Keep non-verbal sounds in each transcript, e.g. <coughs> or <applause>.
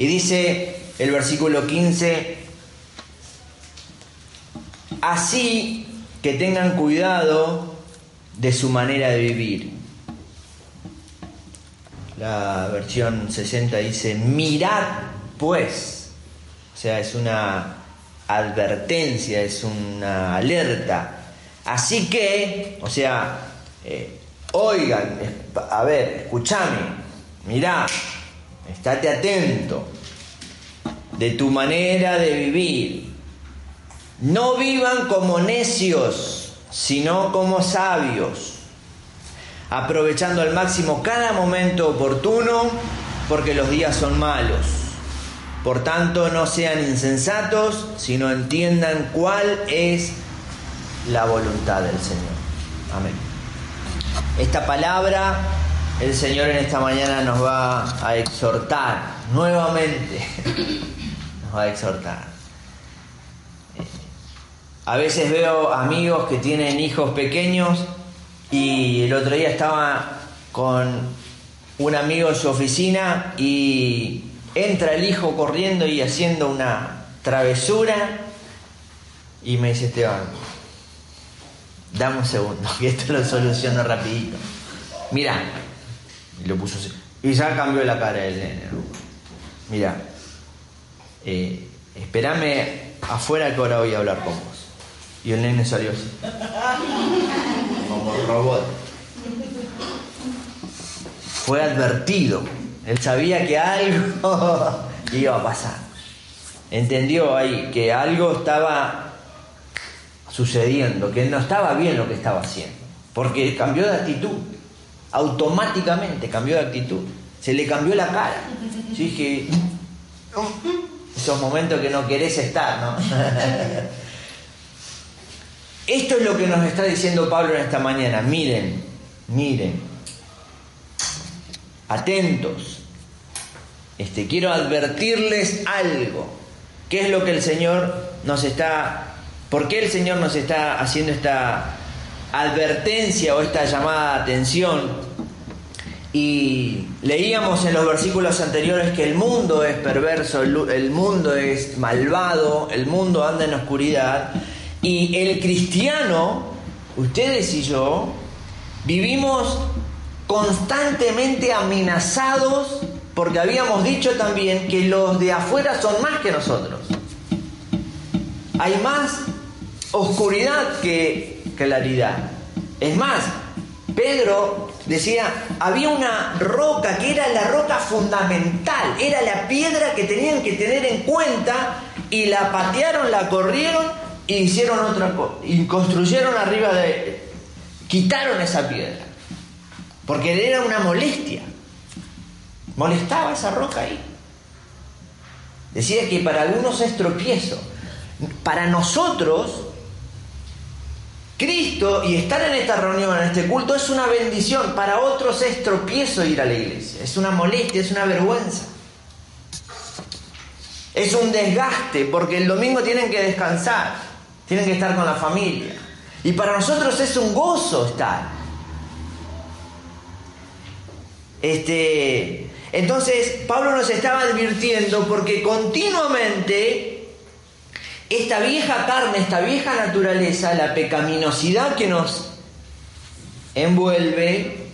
Y dice el versículo 15, así que tengan cuidado de su manera de vivir. La versión 60 dice, mirad pues, o sea, es una advertencia, es una alerta. Así que, o sea, eh, oigan, a ver, escúchame, mirá, estate atento de tu manera de vivir. No vivan como necios, sino como sabios, aprovechando al máximo cada momento oportuno, porque los días son malos. Por tanto, no sean insensatos, sino entiendan cuál es la voluntad del Señor. Amén. Esta palabra el Señor en esta mañana nos va a exhortar nuevamente. Nos va a exhortar. A veces veo amigos que tienen hijos pequeños y el otro día estaba con un amigo en su oficina y entra el hijo corriendo y haciendo una travesura y me dice Esteban, dame un segundo, <laughs> que esto lo soluciono rapidito. Mira, y lo puso así. Y ya cambió la cara del nene. Mira, eh, espérame afuera que ahora voy a hablar con vos. Y el nene salió así. Como robot. Fue advertido. Él sabía que algo <laughs> iba a pasar. Entendió ahí que algo estaba sucediendo, que no estaba bien lo que estaba haciendo. Porque cambió de actitud. Automáticamente cambió de actitud. Se le cambió la cara. <laughs> Yo dije, esos momentos que no querés estar, ¿no? <laughs> Esto es lo que nos está diciendo Pablo en esta mañana. Miren, miren, atentos. Este, quiero advertirles algo. ¿Qué es lo que el Señor nos está, por qué el Señor nos está haciendo esta advertencia o esta llamada de atención? Y leíamos en los versículos anteriores que el mundo es perverso, el mundo es malvado, el mundo anda en oscuridad. Y el cristiano, ustedes y yo, vivimos constantemente amenazados porque habíamos dicho también que los de afuera son más que nosotros. Hay más oscuridad que claridad. Es más, Pedro decía, había una roca que era la roca fundamental, era la piedra que tenían que tener en cuenta y la patearon, la corrieron y hicieron otra cosa, y construyeron arriba de, quitaron esa piedra, porque era una molestia, molestaba esa roca ahí. Decía que para algunos es tropiezo, para nosotros Cristo y estar en esta reunión, en este culto, es una bendición. Para otros es tropiezo ir a la iglesia. Es una molestia, es una vergüenza. Es un desgaste porque el domingo tienen que descansar, tienen que estar con la familia. Y para nosotros es un gozo estar. Este, entonces, Pablo nos estaba advirtiendo porque continuamente esta vieja carne, esta vieja naturaleza, la pecaminosidad que nos envuelve,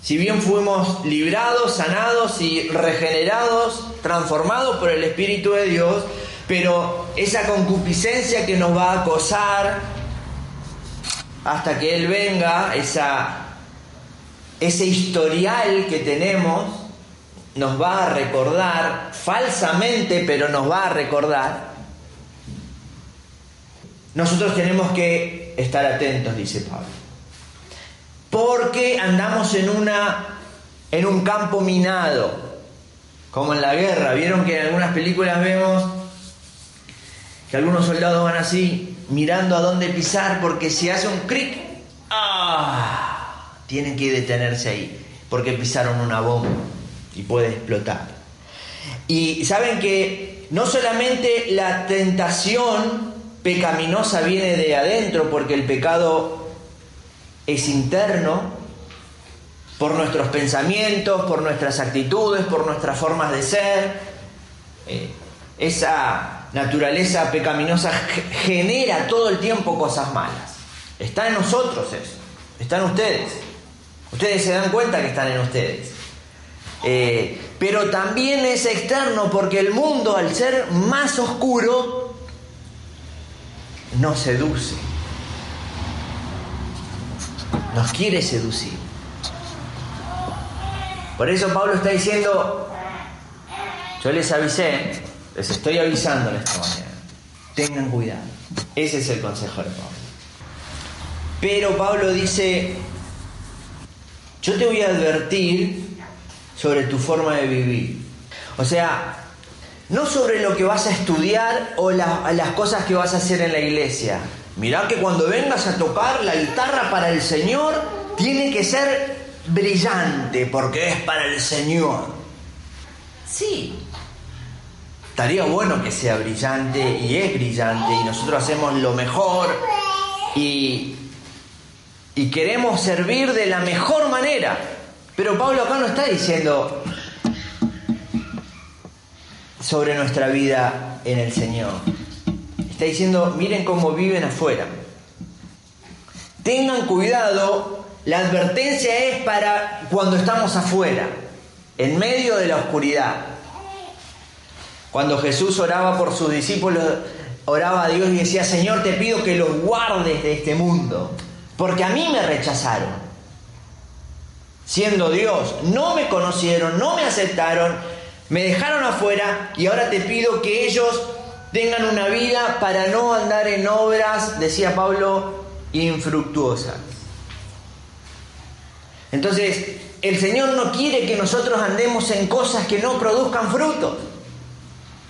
si bien fuimos librados, sanados y regenerados, transformados por el Espíritu de Dios, pero esa concupiscencia que nos va a acosar hasta que Él venga, esa, ese historial que tenemos, nos va a recordar, falsamente, pero nos va a recordar, nosotros tenemos que estar atentos, dice Pablo. Porque andamos en, una, en un campo minado. como en la guerra. Vieron que en algunas películas vemos que algunos soldados van así mirando a dónde pisar porque si hace un cric, ¡ah! tienen que detenerse ahí porque pisaron una bomba y puede explotar. Y saben que no solamente la tentación pecaminosa viene de adentro porque el pecado es interno, por nuestros pensamientos, por nuestras actitudes, por nuestras formas de ser. Eh, esa naturaleza pecaminosa genera todo el tiempo cosas malas. Está en nosotros eso, está en ustedes. Ustedes se dan cuenta que están en ustedes. Eh, pero también es externo porque el mundo, al ser más oscuro, nos seduce. Nos quiere seducir. Por eso Pablo está diciendo, yo les avisé, les estoy avisando esta mañana, tengan cuidado. Ese es el consejo de Pablo. Pero Pablo dice, yo te voy a advertir sobre tu forma de vivir. O sea, no sobre lo que vas a estudiar o las cosas que vas a hacer en la iglesia. Mirá que cuando vengas a tocar la guitarra para el Señor, tiene que ser brillante porque es para el Señor. Sí, estaría bueno que sea brillante y es brillante y nosotros hacemos lo mejor y, y queremos servir de la mejor manera. Pero Pablo acá no está diciendo sobre nuestra vida en el Señor. Está diciendo, miren cómo viven afuera. Tengan cuidado la advertencia es para cuando estamos afuera, en medio de la oscuridad. Cuando Jesús oraba por sus discípulos, oraba a Dios y decía, Señor, te pido que los guardes de este mundo, porque a mí me rechazaron. Siendo Dios, no me conocieron, no me aceptaron, me dejaron afuera y ahora te pido que ellos tengan una vida para no andar en obras, decía Pablo, infructuosas. Entonces, el Señor no quiere que nosotros andemos en cosas que no produzcan fruto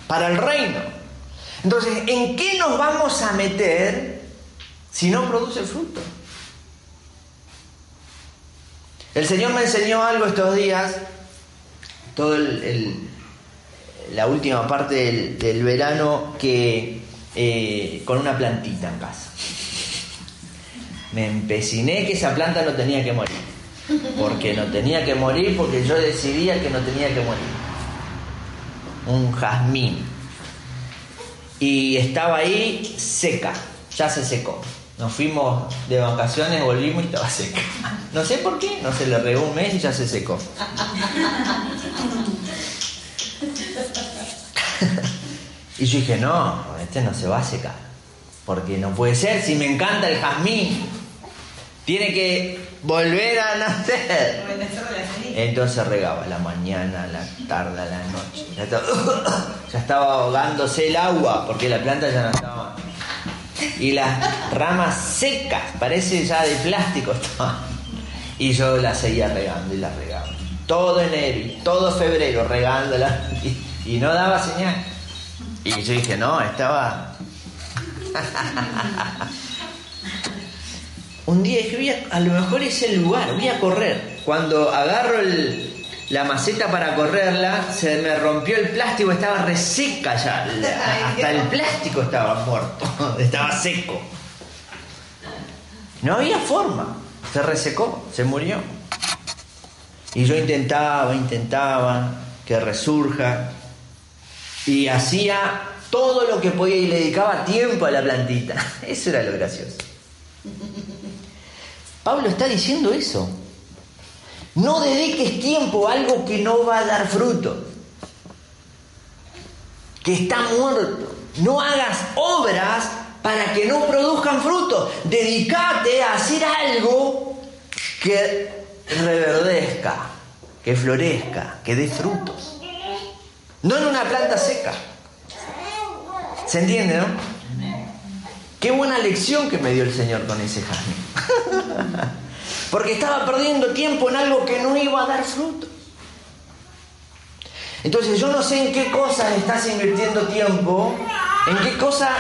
para el reino. Entonces, ¿en qué nos vamos a meter si no produce fruto? El Señor me enseñó algo estos días, todo la última parte del, verano, que eh, con una plantita en casa. Me empeciné que esa planta no tenía que morir porque no tenía que morir, porque yo decidía que no tenía que morir. Un jazmín. Y estaba ahí seca, ya se secó. Nos fuimos de vacaciones, volvimos y estaba seca. No sé por qué, no se le regó un mes y ya se secó. Y yo dije, no, este no se va a secar. Porque no puede ser, si me encanta el jazmín. Tiene que volver a nacer. Entonces regaba la mañana, la tarde, la noche. Ya estaba, <coughs> ahogándose el agua porque la planta ya no estaba. Y las ramas secas, parece ya de plástico estaban. Y yo la seguía regando y la regaba. Todo enero todo febrero regándola <laughs> y, y no daba señal. Y yo dije, no, estaba un día dije, a, lo mejor es el lugar, voy a correr. Cuando agarro la maceta para correrla, se me rompió el plástico, estaba reseca ya. <laughs> hasta el plástico estaba muerto, <laughs> estaba seco. No había forma, se resecó, se murió. Y yo intentaba, intentaba que resurja. Y hacía todo lo que podía y le dedicaba tiempo a la plantita. <laughs> Eso era lo gracioso. Pablo está diciendo eso. No dediques tiempo a algo que no va a dar fruto, que está muerto. No hagas obras para que no produzcan fruto. Dedícate a hacer algo que reverdezca, que florezca, que dé frutos. No en una planta seca. ¿Se entiende, no? Qué buena lección que me dio el Señor con ese. <laughs> Porque estaba perdiendo tiempo en algo que no iba a dar fruto. Entonces yo no sé en qué cosas estás invirtiendo tiempo, en qué cosas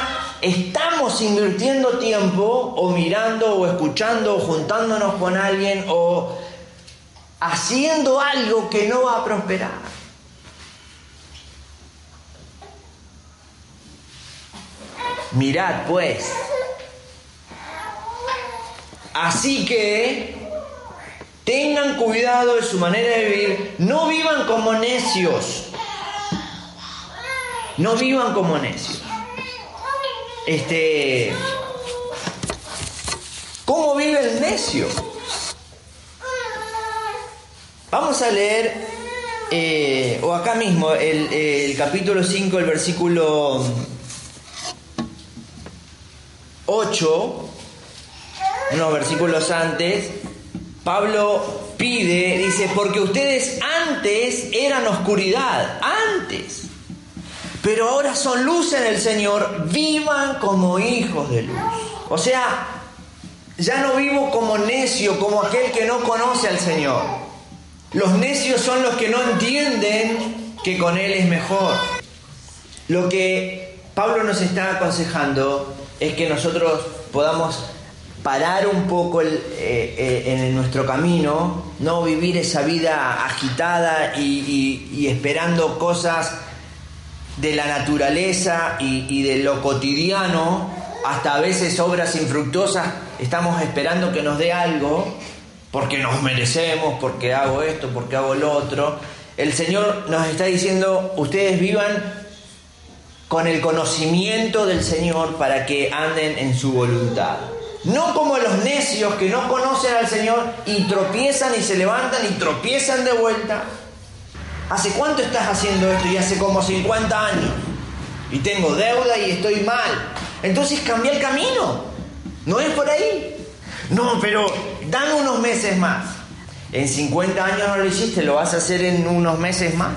estamos invirtiendo tiempo o mirando o escuchando o juntándonos con alguien o haciendo algo que no va a prosperar. Mirad pues. Así que tengan cuidado de su manera de vivir. No vivan como necios. No vivan como necios. Este. ¿Cómo vive el necio? Vamos a leer, eh, o acá mismo, el, el capítulo 5, el versículo 8, unos versículos antes, Pablo pide, dice, porque ustedes antes eran oscuridad, antes, pero ahora son luz en el Señor, vivan como hijos de luz. O sea, ya no vivo como necio, como aquel que no conoce al Señor. Los necios son los que no entienden que con Él es mejor. Lo que Pablo nos está aconsejando es que nosotros podamos parar un poco eh, eh, en nuestro camino, no vivir esa vida agitada y, esperando cosas de la naturaleza y, y, de lo cotidiano, hasta a veces obras infructuosas, estamos esperando que nos dé algo, porque nos merecemos, porque hago esto, porque hago lo otro. El Señor nos está diciendo, ustedes vivan con el conocimiento del Señor para que anden en su voluntad. No como los necios que no conocen al Señor y tropiezan y se levantan y tropiezan de vuelta. ¿Hace cuánto estás haciendo esto? Y hace como 50 años. Y tengo deuda y estoy mal. Entonces cambia el camino. No es por ahí. No, pero dan unos meses más. En 50 años no lo hiciste, lo vas a hacer en unos meses más.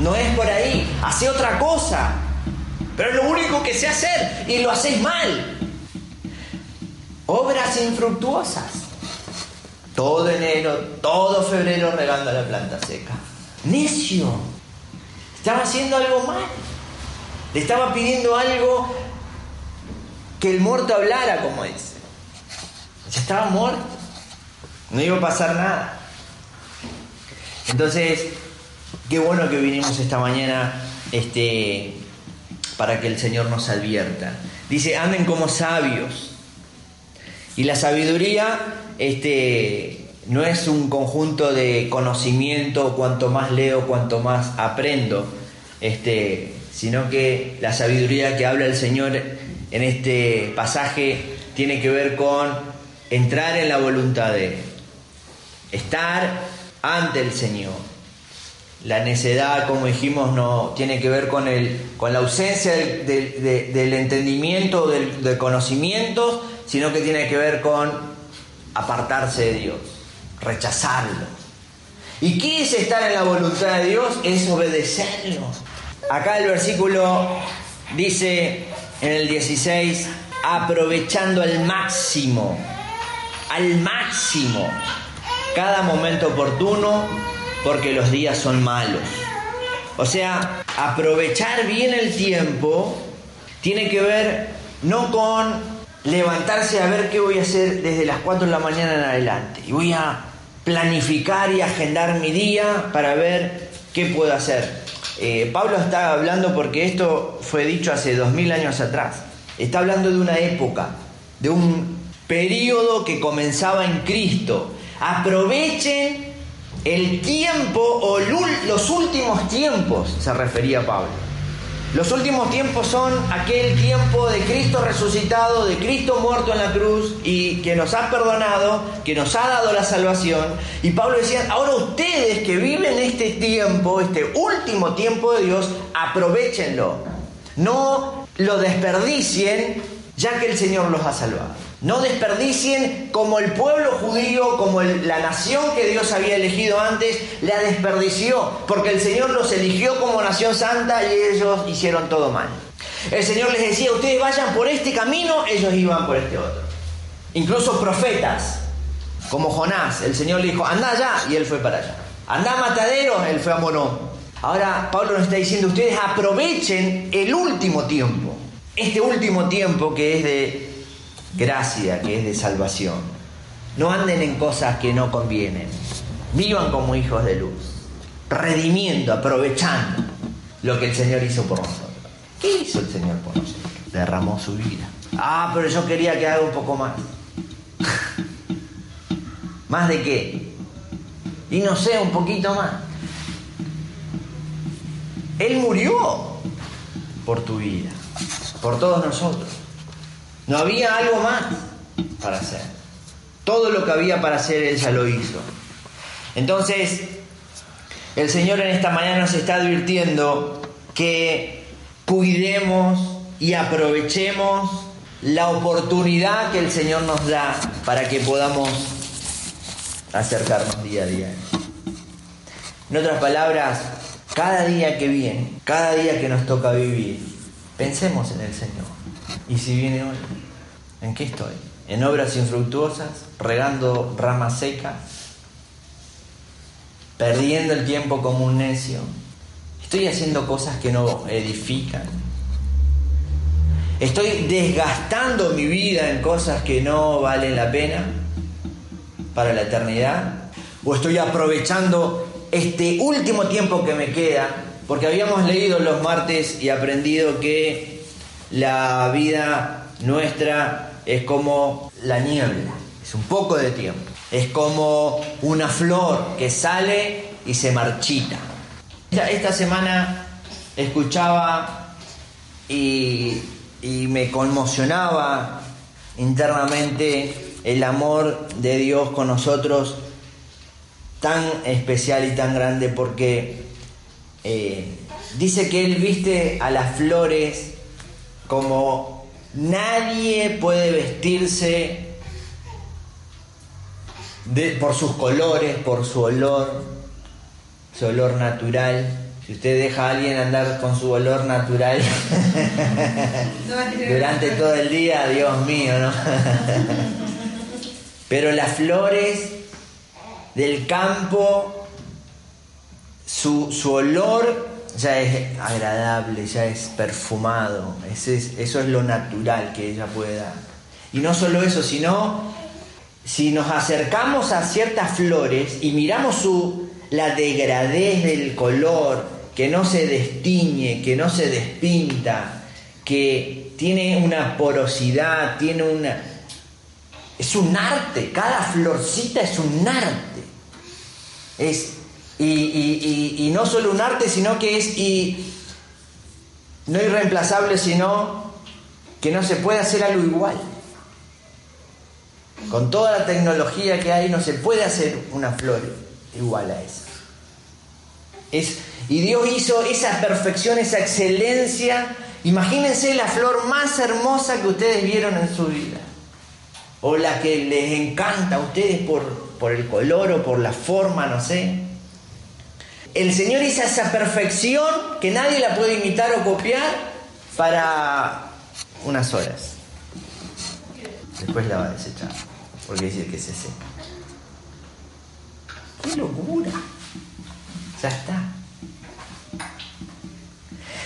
No es por ahí. Hace otra cosa. Pero es lo único que sé hacer y lo hacéis mal. Obras infructuosas. Todo enero, todo febrero regando la planta seca. Necio. Estaba haciendo algo mal. Le estaba pidiendo algo que el muerto hablara, como dice. Ya estaba muerto. No iba a pasar nada. Entonces, qué bueno que vinimos esta mañana este, para que el Señor nos advierta. Dice, anden como sabios. Y la sabiduría este, no es un conjunto de conocimiento, cuanto más leo, cuanto más aprendo, este, sino que la sabiduría que habla el Señor en este pasaje tiene que ver con entrar en la voluntad de Él, estar ante el Señor, la necedad, como dijimos, no tiene que ver con, el, con la ausencia del, entendimiento, del, del, conocimiento, sino que tiene que ver con apartarse de Dios, rechazarlo. ¿Y qué es estar en la voluntad de Dios? Es obedecerlo. Acá el versículo dice en el 16, aprovechando al máximo, al máximo, cada momento oportuno porque los días son malos. O sea, aprovechar bien el tiempo tiene que ver no con levantarse a ver qué voy a hacer desde las 4 de la mañana en adelante. Y voy a planificar y agendar mi día para ver qué puedo hacer. Eh, Pablo está hablando porque esto fue dicho hace dos mil años atrás. Está hablando de una época, de un periodo que comenzaba en Cristo. Aprovechen el tiempo o los últimos tiempos, se refería Pablo. Los últimos tiempos son aquel tiempo de Cristo resucitado, de Cristo muerto en la cruz y que nos ha perdonado, que nos ha dado la salvación. Y Pablo decía, ahora ustedes que viven este tiempo, este último tiempo de Dios, aprovechenlo. No lo desperdicien ya que el Señor los ha salvado. No desperdicien como el pueblo judío, como la nación que Dios había elegido antes, la desperdició, porque el Señor los eligió como nación santa y ellos hicieron todo mal. El Señor les decía, ustedes vayan por este camino, ellos iban por este otro. Incluso profetas, como Jonás, el Señor le dijo, anda allá, y él fue para allá. Anda a Matadero, él fue a Monó. Ahora Pablo nos está diciendo, ustedes aprovechen el último tiempo, este último tiempo que es de gracia, que es de salvación. No anden en cosas que no convienen. Vivan como hijos de luz, redimiendo, aprovechando lo que el Señor hizo por nosotros. ¿Qué hizo el Señor por nosotros? Derramó su vida. Ah, pero yo quería que haga un poco más. <laughs> ¿Más de qué? Y no sé, un poquito más. Él murió por tu vida, por todos nosotros. No había algo más para hacer. Todo lo que había para hacer Él ya lo hizo. Entonces, el Señor en esta mañana nos está advirtiendo que cuidemos y aprovechemos la oportunidad que el Señor nos da para que podamos acercarnos día a día. En otras palabras, cada día que viene, cada día que nos toca vivir, pensemos en el Señor. ¿Y si viene hoy? ¿En qué estoy? ¿En obras infructuosas? ¿Regando ramas secas? ¿Perdiendo el tiempo como un necio? ¿Estoy haciendo cosas que no edifican? ¿Estoy desgastando mi vida en cosas que no valen la pena para la eternidad? ¿O estoy aprovechando este último tiempo que me queda? Porque habíamos leído los martes y aprendido que la vida nuestra es como la niebla, es un poco de tiempo. Es como una flor que sale y se marchita. Esta semana escuchaba y, me conmocionaba internamente el amor de Dios con nosotros tan especial y tan grande porque eh, dice que Él viste a las flores como nadie puede vestirse de, por sus colores, por su olor, su olor natural. Si usted deja a alguien andar con su olor natural <laughs> durante todo el día, Dios mío, ¿no? <laughs> Pero las flores del campo, su, su olor ya es agradable, ya es perfumado. Ese es, eso es lo natural que ella puede dar. Y no solo eso, sino si nos acercamos a ciertas flores y miramos su, la degradez del color, que no se destiñe, que no se despinta, que tiene una porosidad, tiene una... Es un arte, cada florcita es un arte. Es, y, y, y, no solo un arte, sino que es y, no irreemplazable, sino que no se puede hacer algo igual. Con toda la tecnología que hay, no se puede hacer una flor igual a esa. Es, y Dios hizo esa perfección, esa excelencia. Imagínense la flor más hermosa que ustedes vieron en su vida. O la que les encanta a ustedes por, por el color o por la forma, no sé. El Señor hizo esa perfección que nadie la puede imitar o copiar para unas horas. Después la va a desechar, porque dice que se seca. ¡Qué locura! Ya está.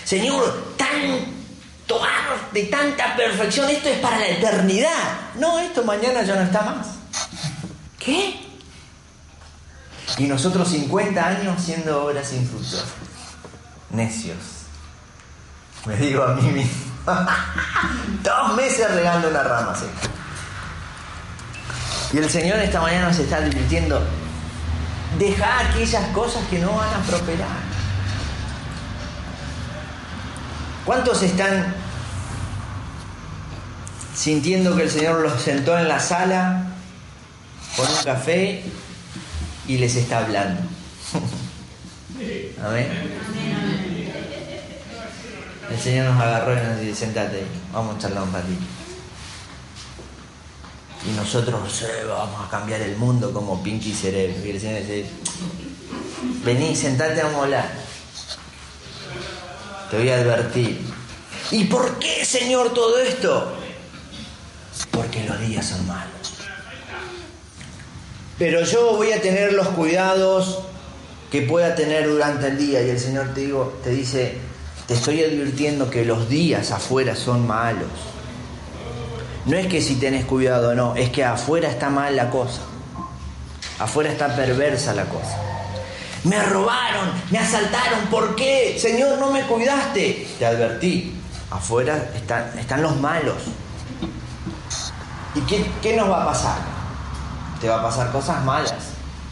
Señor, tanto arte, tanta perfección, esto es para la eternidad. No, esto mañana ya no está más. ¿Qué? Y nosotros 50 años siendo obras infructuosas. Necios. Me digo a mí mismo. <laughs> Dos meses regando una rama. Y el Señor esta mañana nos está advirtiendo, deja aquellas cosas que no van a prosperar. ¿Cuántos están sintiendo que el Señor los sentó en la sala con un café y les está hablando? Amén. El Señor nos agarró y nos dice, sentate vamos a charlar un ratito. Y nosotros vamos a cambiar el mundo como Pinky Cerebro. Y el Señor dice, vení, sentate, a hablar. Te voy a advertir. ¿Y por qué, Señor, todo esto? Porque los días son malos. Pero yo voy a tener los cuidados que pueda tener durante el día y el Señor te, digo, te dice, te estoy advirtiendo que los días afuera son malos. No es que si tenés cuidado, no, es que afuera está mal la cosa. Afuera está perversa la cosa. Me robaron, me asaltaron, ¿por qué? Señor, no me cuidaste. Te advertí, afuera están, están los malos. ¿Y qué, qué nos va a pasar? Te va a pasar cosas malas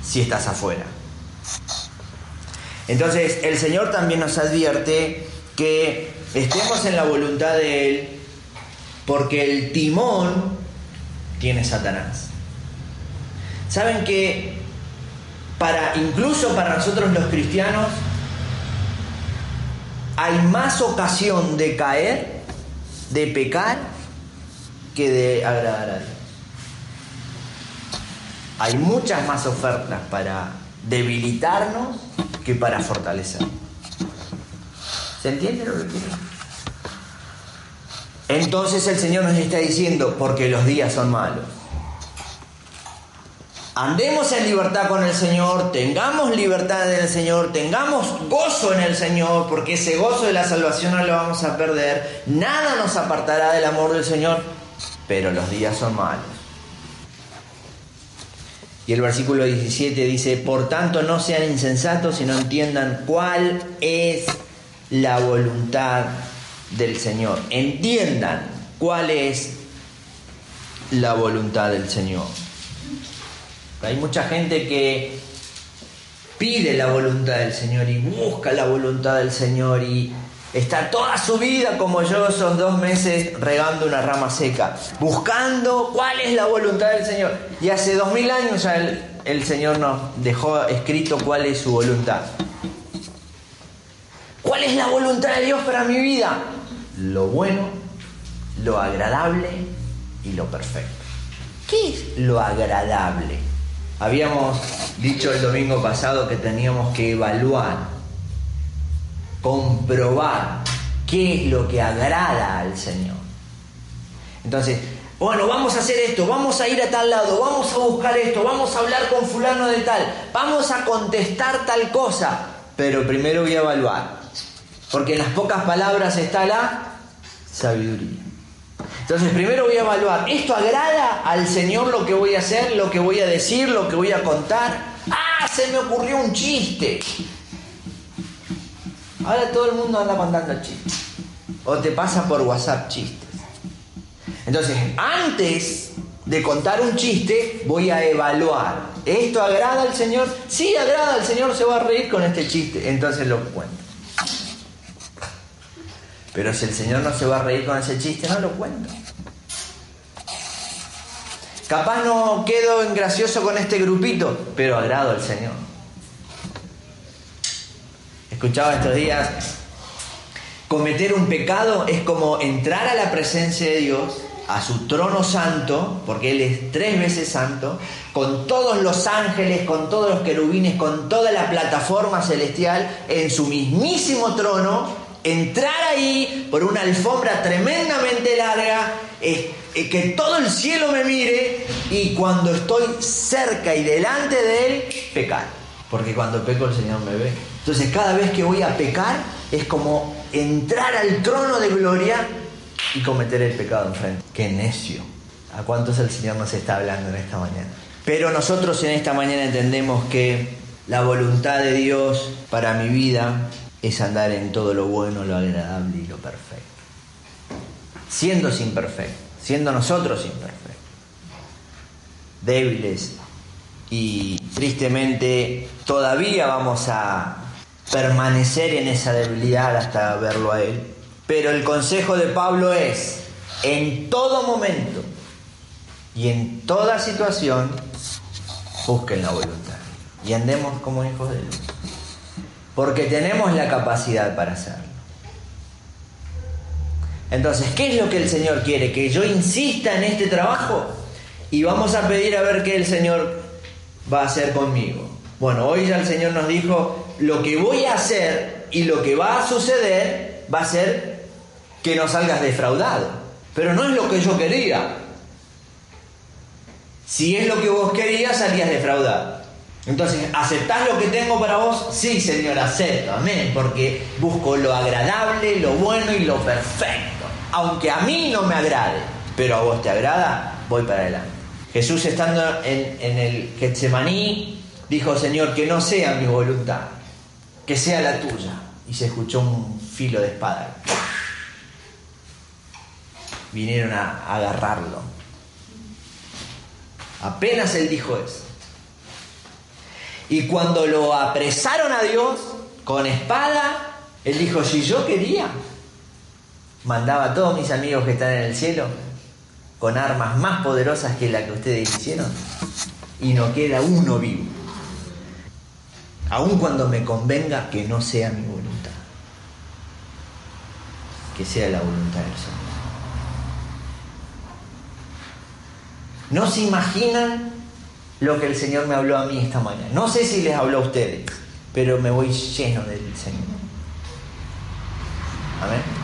si estás afuera. Entonces el Señor también nos advierte que estemos en la voluntad de Él porque el timón tiene Satanás. ¿Saben que para incluso para nosotros los cristianos hay más ocasión de caer, de pecar, que de agradar a Dios? Hay muchas más ofertas para debilitarnos que para fortalecernos. ¿Se entiende lo que quiero? Entonces el Señor nos está diciendo, porque los días son malos. Andemos en libertad con el Señor, tengamos libertad en el Señor, tengamos gozo en el Señor, porque ese gozo de la salvación no lo vamos a perder. Nada nos apartará del amor del Señor, pero los días son malos. Y el versículo 17 dice, por tanto no sean insensatos, sino entiendan cuál es la voluntad del Señor. Entiendan cuál es la voluntad del Señor. Hay mucha gente que pide la voluntad del Señor y busca la voluntad del Señor y está toda su vida como yo, son dos meses regando una rama seca, buscando cuál es la voluntad del Señor. Y hace dos mil años ya el, el Señor nos dejó escrito cuál es su voluntad. ¿Cuál es la voluntad de Dios para mi vida? Lo bueno, lo agradable y lo perfecto. ¿Qué es lo agradable? Habíamos dicho el domingo pasado que teníamos que evaluar, comprobar qué es lo que agrada al Señor. Entonces, bueno, vamos a hacer esto, vamos a ir a tal lado, vamos a buscar esto, vamos a hablar con fulano de tal, vamos a contestar tal cosa, pero primero voy a evaluar. Porque en las pocas palabras está la sabiduría. Entonces primero voy a evaluar, ¿esto agrada al Señor lo que voy a hacer, lo que voy a decir, lo que voy a contar? Ah, se me ocurrió un chiste. Ahora todo el mundo anda contando chistes. O te pasa por WhatsApp chistes. Entonces, antes de contar un chiste, voy a evaluar. ¿Esto agrada al Señor? Sí, agrada al Señor, se va a reír con este chiste. Entonces lo cuento. Pero si el Señor no se va a reír con ese chiste, no lo cuento. Capaz no quedo en gracioso con este grupito, pero agrado al Señor. Escuchaba estos días, cometer un pecado es como entrar a la presencia de Dios, a su trono santo, porque Él es tres veces santo, con todos los ángeles, con todos los querubines, con toda la plataforma celestial, en su mismísimo trono, entrar ahí por una alfombra tremendamente larga, que todo el cielo me mire y cuando estoy cerca y delante de Él, pecar. Porque cuando peco el Señor me ve. Entonces cada vez que voy a pecar es como entrar al trono de gloria y cometer el pecado enfrente. Qué necio. ¿A cuántos el Señor nos está hablando en esta mañana? Pero nosotros en esta mañana entendemos que la voluntad de Dios para mi vida es andar en todo lo bueno, lo agradable y lo perfecto. Siendo imperfectos, siendo nosotros imperfectos, débiles y tristemente todavía vamos a permanecer en esa debilidad hasta verlo a Él. Pero el consejo de Pablo es, en todo momento y en toda situación, busquen la voluntad y andemos como hijos de Dios porque tenemos la capacidad para hacerlo. Entonces, ¿qué es lo que el Señor quiere? Que yo insista en este trabajo y vamos a pedir a ver qué el Señor va a hacer conmigo. Bueno, hoy ya el Señor nos dijo, lo que voy a hacer y lo que va a suceder va a ser que no salgas defraudado. Pero no es lo que yo quería. Si es lo que vos querías, salías defraudado. Entonces, ¿aceptás lo que tengo para vos? Sí, Señor, acepto, amén, porque busco lo agradable, lo bueno y lo perfecto. Aunque a mí no me agrade, pero a vos te agrada, voy para adelante. Jesús estando en, el Getsemaní, dijo, Señor, que no sea mi voluntad, que sea la tuya. Y se escuchó un filo de espada. Vinieron a agarrarlo. Apenas él dijo eso. Y cuando lo apresaron a Dios con espada, él dijo, si yo quería, mandaba a todos mis amigos que están en el cielo con armas más poderosas que la que ustedes hicieron y no queda uno vivo. Aun cuando me convenga que no sea mi voluntad, que sea la voluntad del Señor. No se imaginan lo que el Señor me habló a mí esta mañana. No sé si les habló a ustedes, pero me voy lleno del Señor. Amén.